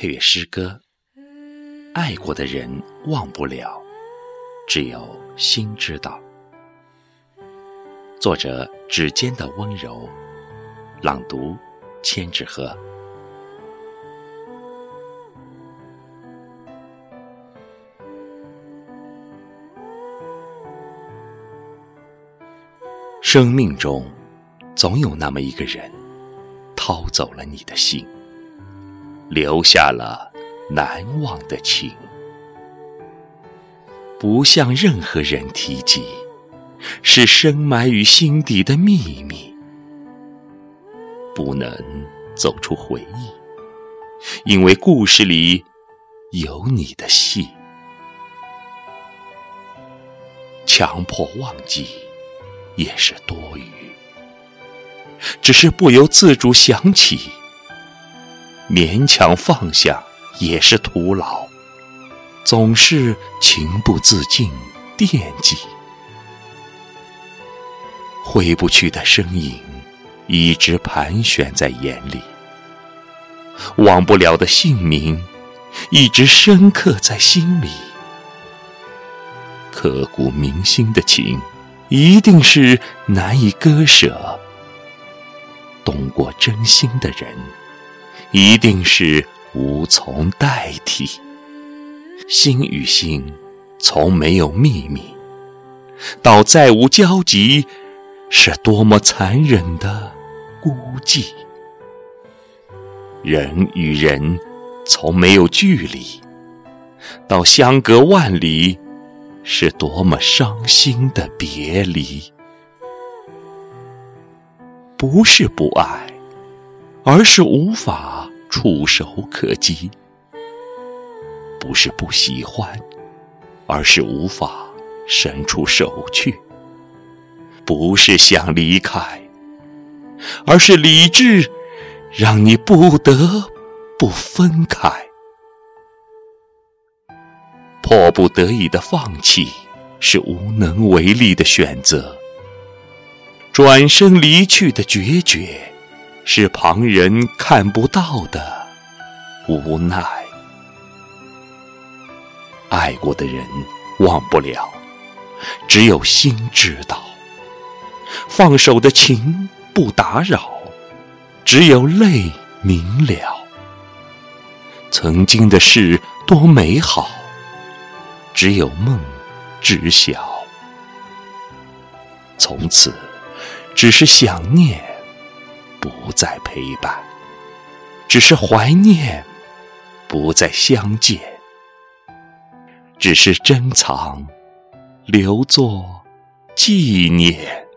配乐诗歌，爱过的人忘不了，只有心知道。作者：指尖的温柔，朗读：千纸鹤。生命中，总有那么一个人，掏走了你的心，留下了难忘的情，不向任何人提及，是深埋于心底的秘密，不能走出回忆，因为故事里有你的戏，强迫忘记。也是多余，只是不由自主想起，勉强放下也是徒劳，总是情不自禁惦记，挥不去的身影一直盘旋在眼里，忘不了的姓名一直深刻在心里，刻骨铭心的情。一定是难以割舍，懂过真心的人，一定是无从代替。心与心从没有秘密，到再无交集，是多么残忍的孤寂。人与人从没有距离，到相隔万里。是多么伤心的别离！不是不爱，而是无法触手可及；不是不喜欢，而是无法伸出手去；不是想离开，而是理智让你不得不分开。迫不得已的放弃，是无能为力的选择；转身离去的决绝，是旁人看不到的无奈。爱过的人忘不了，只有心知道；放手的情不打扰，只有泪明了。曾经的事多美好。只有梦知晓，从此只是想念，不再陪伴；只是怀念，不再相见；只是珍藏，留作纪念。